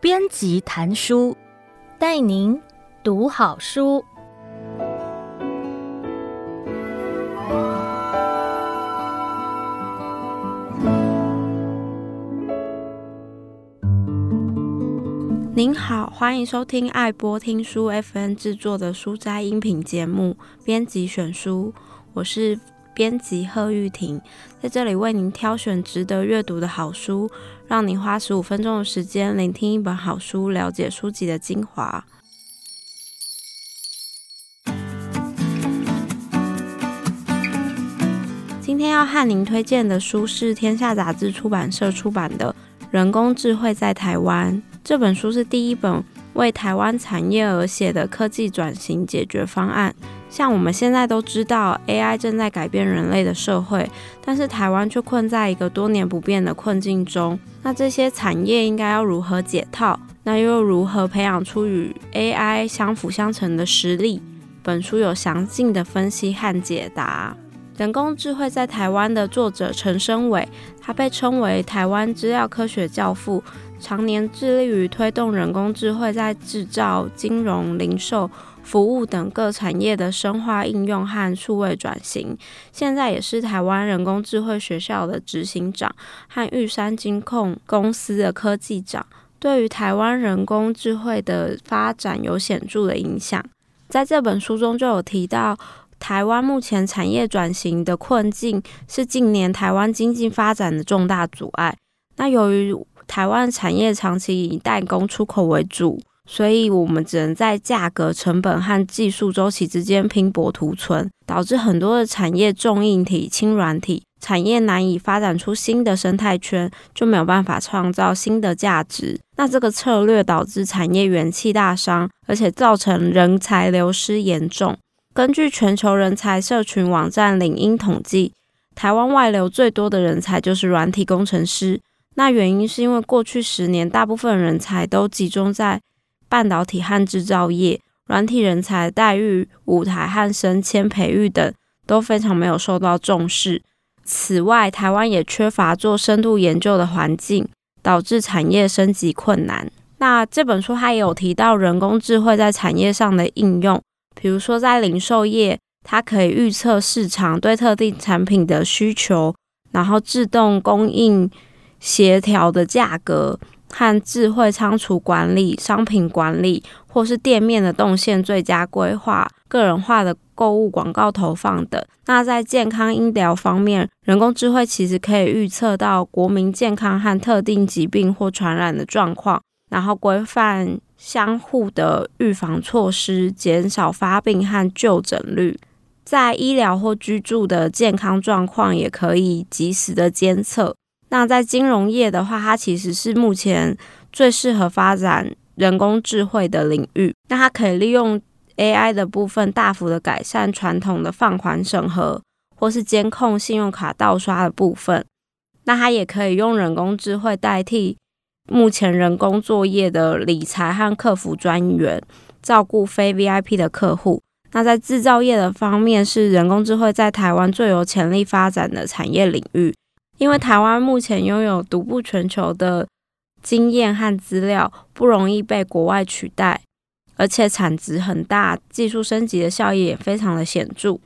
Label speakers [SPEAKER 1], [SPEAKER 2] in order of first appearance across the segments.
[SPEAKER 1] 编辑谈书，带您读好书。
[SPEAKER 2] 您好，欢迎收听爱播听书 FM 制作的书斋音频节目《编辑选书》，我是编辑贺玉婷，在这里为您挑选值得阅读的好书，让您花十五分钟的时间聆听一本好书，了解书籍的精华。今天要和您推荐的书是天下杂志出版社出版的《人工智慧在台湾》。这本书是第一本为台湾产业而写的科技转型解决方案。像我们现在都知道，AI 正在改变人类的社会，但是台湾却困在一个多年不变的困境中。那这些产业应该要如何解套？那又如何培养出与 AI 相辅相成的实力？本书有详尽的分析和解答。人工智慧在台湾的作者陈生伟，他被称为台湾资料科学教父。常年致力于推动人工智慧在制造、金融、零售、服务等各产业的深化应用和数位转型。现在也是台湾人工智慧学校的执行长和玉山金控公司的科技长，对于台湾人工智慧的发展有显著的影响。在这本书中就有提到，台湾目前产业转型的困境是近年台湾经济发展的重大阻碍。那由于台湾产业长期以代工出口为主，所以我们只能在价格、成本和技术周期之间拼搏图存，导致很多的产业重硬体轻软体，产业难以发展出新的生态圈，就没有办法创造新的价值。那这个策略导致产业元气大伤，而且造成人才流失严重。根据全球人才社群网站领英统计，台湾外流最多的人才就是软体工程师。那原因是因为过去十年，大部分人才都集中在半导体和制造业，软体人才待遇、舞台和升迁培育等都非常没有受到重视。此外，台湾也缺乏做深度研究的环境，导致产业升级困难。那这本书它也有提到人工智慧在产业上的应用，比如说在零售业，它可以预测市场对特定产品的需求，然后自动供应。协调的价格和智慧仓储管理、商品管理，或是店面的动线最佳规划、个人化的购物广告投放等。那在健康医疗方面，人工智慧其实可以预测到国民健康和特定疾病或传染的状况，然后规范相互的预防措施，减少发病和就诊率。在医疗或居住的健康状况，也可以及时的监测。那在金融业的话，它其实是目前最适合发展人工智慧的领域。那它可以利用 AI 的部分，大幅的改善传统的放款审核，或是监控信用卡盗刷的部分。那它也可以用人工智慧代替目前人工作业的理财和客服专员，照顾非 VIP 的客户。那在制造业的方面，是人工智慧在台湾最有潜力发展的产业领域。因为台湾目前拥有独步全球的经验和资料，不容易被国外取代，而且产值很大，技术升级的效益也非常的显著。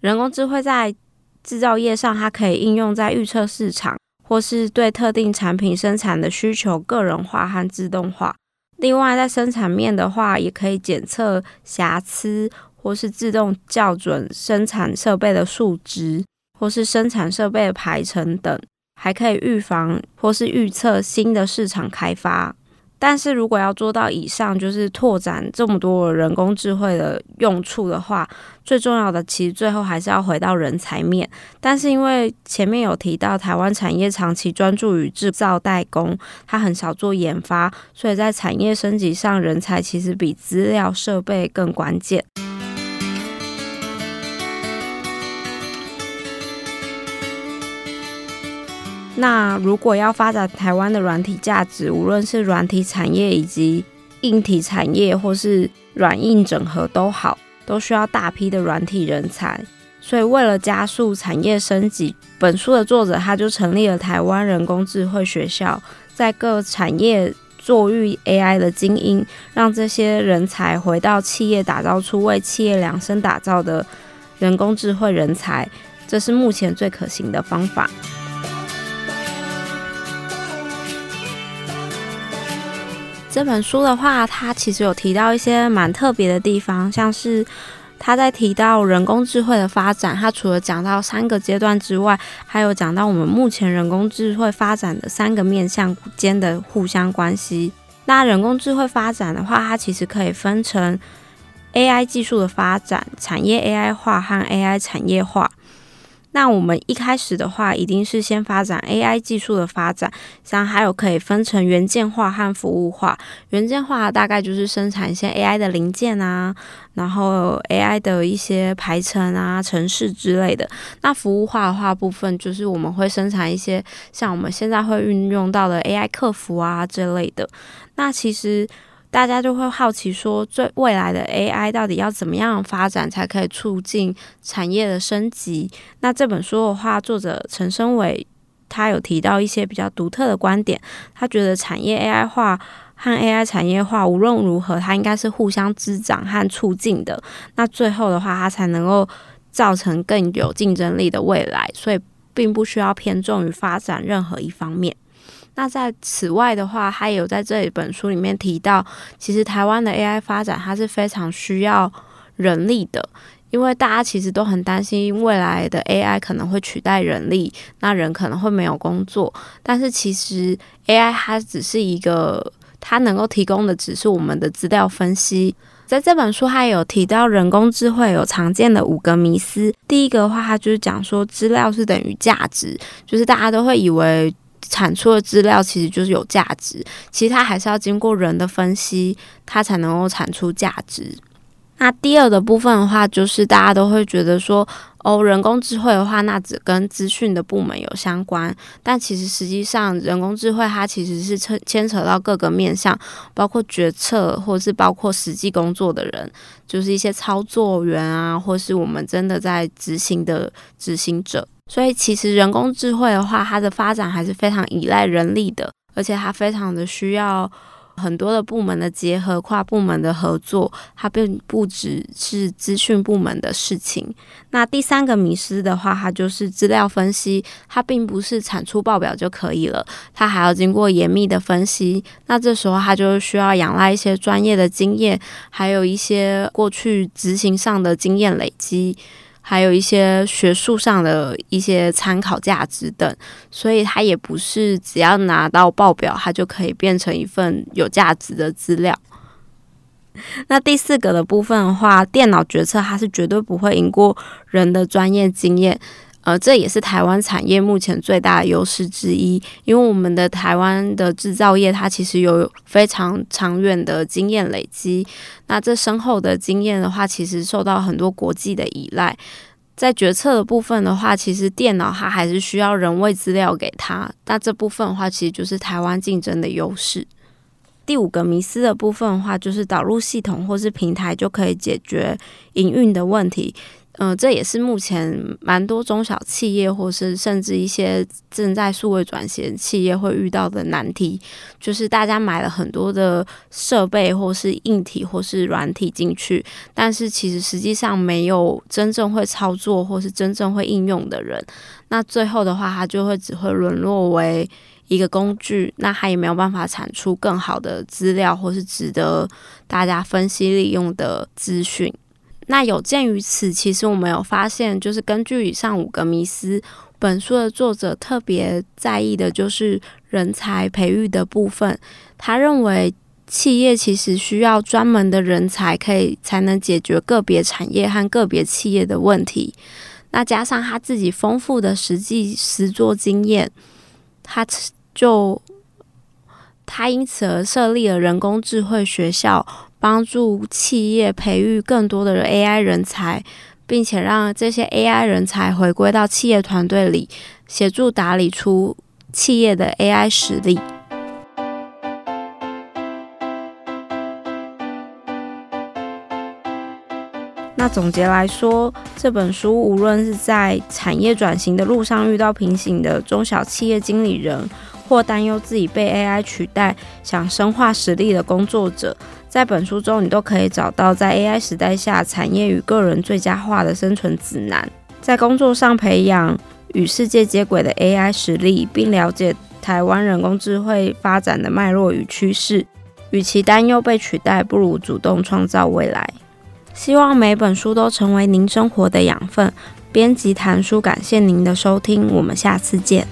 [SPEAKER 2] 人工智慧在制造业上，它可以应用在预测市场，或是对特定产品生产的需求个人化和自动化。另外，在生产面的话，也可以检测瑕疵，或是自动校准生产设备的数值。或是生产设备的排程等，还可以预防或是预测新的市场开发。但是如果要做到以上，就是拓展这么多人工智慧的用处的话，最重要的其实最后还是要回到人才面。但是因为前面有提到台湾产业长期专注于制造代工，它很少做研发，所以在产业升级上，人才其实比资料设备更关键。那如果要发展台湾的软体价值，无论是软体产业以及硬体产业，或是软硬整合都好，都需要大批的软体人才。所以为了加速产业升级，本书的作者他就成立了台湾人工智慧学校，在各产业作育 AI 的精英，让这些人才回到企业，打造出为企业量身打造的人工智慧人才，这是目前最可行的方法。这本书的话，它其实有提到一些蛮特别的地方，像是他在提到人工智慧的发展，它除了讲到三个阶段之外，还有讲到我们目前人工智慧发展的三个面向间的互相关系。那人工智慧发展的话，它其实可以分成 AI 技术的发展、产业 AI 化和 AI 产业化。那我们一开始的话，一定是先发展 AI 技术的发展，像还有可以分成元件化和服务化。元件化大概就是生产一些 AI 的零件啊，然后 AI 的一些排程啊、程式之类的。那服务化的话部分，就是我们会生产一些像我们现在会运用到的 AI 客服啊之类的。那其实。大家就会好奇说，最未来的 AI 到底要怎么样发展才可以促进产业的升级？那这本书的话，作者陈生伟他有提到一些比较独特的观点，他觉得产业 AI 化和 AI 产业化无论如何，它应该是互相滋长和促进的。那最后的话，它才能够造成更有竞争力的未来，所以并不需要偏重于发展任何一方面。那在此外的话，他也有在这一本书里面提到，其实台湾的 AI 发展它是非常需要人力的，因为大家其实都很担心未来的 AI 可能会取代人力，那人可能会没有工作。但是其实 AI 它只是一个，它能够提供的只是我们的资料分析。在这本书，它有提到人工智慧有常见的五个迷思。第一个的话，它就是讲说资料是等于价值，就是大家都会以为。产出的资料其实就是有价值，其实它还是要经过人的分析，它才能够产出价值。那第二的部分的话，就是大家都会觉得说，哦，人工智慧的话，那只跟资讯的部门有相关，但其实实际上，人工智慧它其实是牵牵扯到各个面向，包括决策，或是包括实际工作的人，就是一些操作员啊，或是我们真的在执行的执行者。所以，其实人工智慧的话，它的发展还是非常依赖人力的，而且它非常的需要很多的部门的结合、跨部门的合作。它并不只是资讯部门的事情。那第三个迷失的话，它就是资料分析，它并不是产出报表就可以了，它还要经过严密的分析。那这时候，它就需要仰赖一些专业的经验，还有一些过去执行上的经验累积。还有一些学术上的一些参考价值等，所以它也不是只要拿到报表，它就可以变成一份有价值的资料。那第四个的部分的话，电脑决策它是绝对不会赢过人的专业经验。呃，这也是台湾产业目前最大的优势之一，因为我们的台湾的制造业，它其实有非常长远的经验累积。那这深厚的经验的话，其实受到很多国际的依赖。在决策的部分的话，其实电脑它还是需要人为资料给它。那这部分的话，其实就是台湾竞争的优势。第五个迷思的部分的话，就是导入系统或是平台就可以解决营运的问题。嗯、这也是目前蛮多中小企业，或是甚至一些正在数位转型企业会遇到的难题，就是大家买了很多的设备，或是硬体，或是软体进去，但是其实实际上没有真正会操作，或是真正会应用的人，那最后的话，它就会只会沦落为一个工具，那它也没有办法产出更好的资料，或是值得大家分析利用的资讯。那有鉴于此，其实我们有发现，就是根据以上五个迷思，本书的作者特别在意的就是人才培育的部分。他认为企业其实需要专门的人才，可以才能解决个别产业和个别企业的问题。那加上他自己丰富的实际实作经验，他就他因此而设立了人工智慧学校。帮助企业培育更多的 AI 人才，并且让这些 AI 人才回归到企业团队里，协助打理出企业的 AI 实力。那总结来说，这本书无论是在产业转型的路上遇到瓶颈的中小企业经理人，或担忧自己被 AI 取代、想深化实力的工作者，在本书中你都可以找到在 AI 时代下产业与个人最佳化的生存指南。在工作上培养与世界接轨的 AI 实力，并了解台湾人工智慧发展的脉络与趋势。与其担忧被取代，不如主动创造未来。希望每本书都成为您生活的养分。编辑谈书，感谢您的收听，我们下次见。